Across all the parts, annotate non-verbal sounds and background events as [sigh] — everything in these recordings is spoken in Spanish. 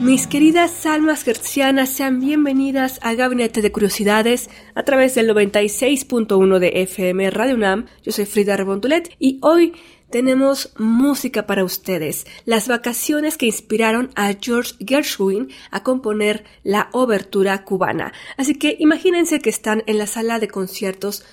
Mis queridas almas gercianas, sean bienvenidas a Gabinete de Curiosidades a través del 96.1 de FM Radio UNAM. Yo soy Frida Rebontulet y hoy tenemos música para ustedes, las vacaciones que inspiraron a George Gershwin a componer la obertura cubana. Así que imagínense que están en la sala de conciertos.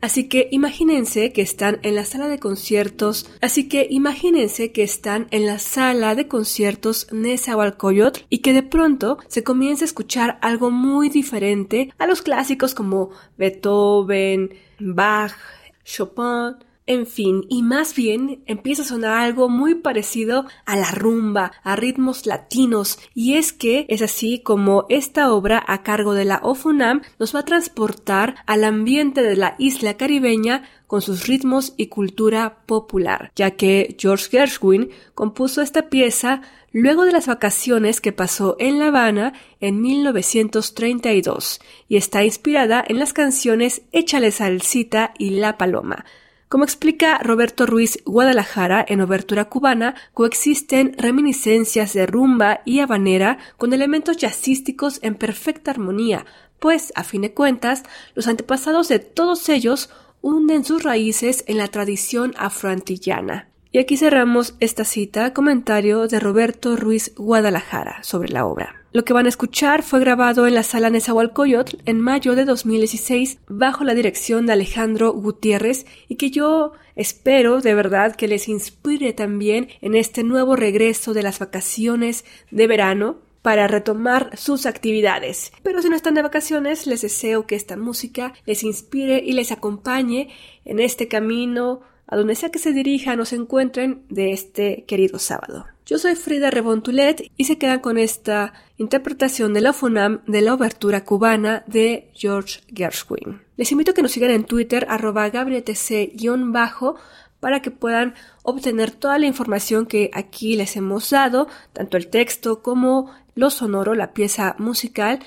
Así que imagínense que están en la sala de conciertos, así que imagínense que están en la sala de conciertos Nezahualcóyotl y que de pronto se comienza a escuchar algo muy diferente a los clásicos como Beethoven, Bach, Chopin, en fin, y más bien empieza a sonar algo muy parecido a la rumba, a ritmos latinos, y es que es así como esta obra a cargo de la OFUNAM nos va a transportar al ambiente de la isla caribeña con sus ritmos y cultura popular, ya que George Gershwin compuso esta pieza luego de las vacaciones que pasó en La Habana en 1932 y está inspirada en las canciones Échale salsita y La Paloma, como explica Roberto Ruiz Guadalajara en Obertura Cubana, coexisten reminiscencias de rumba y habanera con elementos jazzísticos en perfecta armonía, pues, a fin de cuentas, los antepasados de todos ellos hunden sus raíces en la tradición afroantillana. Y aquí cerramos esta cita, comentario de Roberto Ruiz Guadalajara sobre la obra. Lo que van a escuchar fue grabado en la sala Nezahualcóyotl en mayo de 2016 bajo la dirección de Alejandro Gutiérrez y que yo espero de verdad que les inspire también en este nuevo regreso de las vacaciones de verano para retomar sus actividades. Pero si no están de vacaciones, les deseo que esta música les inspire y les acompañe en este camino a donde sea que se dirijan o se encuentren de este querido sábado. Yo soy Frida Rebontulet y se quedan con esta interpretación de la FUNAM de la obertura cubana de George Gershwin. Les invito a que nos sigan en Twitter arroba bajo para que puedan obtener toda la información que aquí les hemos dado, tanto el texto como lo sonoro, la pieza musical,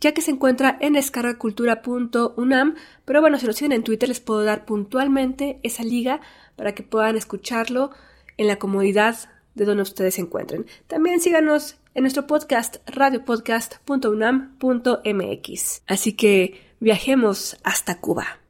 ya que se encuentra en descargacultura.unam, pero bueno, si lo siguen en Twitter les puedo dar puntualmente esa liga para que puedan escucharlo en la comodidad de donde ustedes se encuentren. También síganos en nuestro podcast radiopodcast.unam.mx. Así que viajemos hasta Cuba.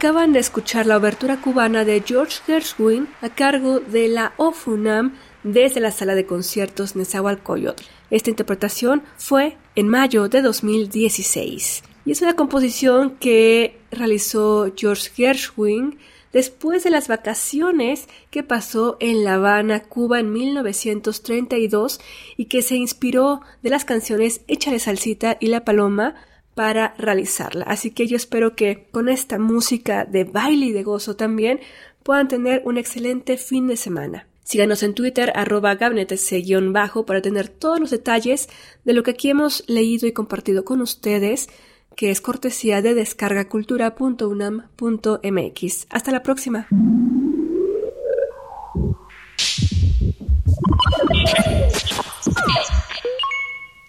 Acaban de escuchar la obertura cubana de George Gershwin a cargo de la OFUNAM desde la sala de conciertos Nezahualcóyotl. Esta interpretación fue en mayo de 2016 y es una composición que realizó George Gershwin después de las vacaciones que pasó en La Habana, Cuba en 1932 y que se inspiró de las canciones Échale Salsita y La Paloma para realizarla. Así que yo espero que con esta música de baile y de gozo también puedan tener un excelente fin de semana. Síganos en Twitter, arroba bajo para tener todos los detalles de lo que aquí hemos leído y compartido con ustedes, que es cortesía de descargacultura.unam.mx. Hasta la próxima. [laughs]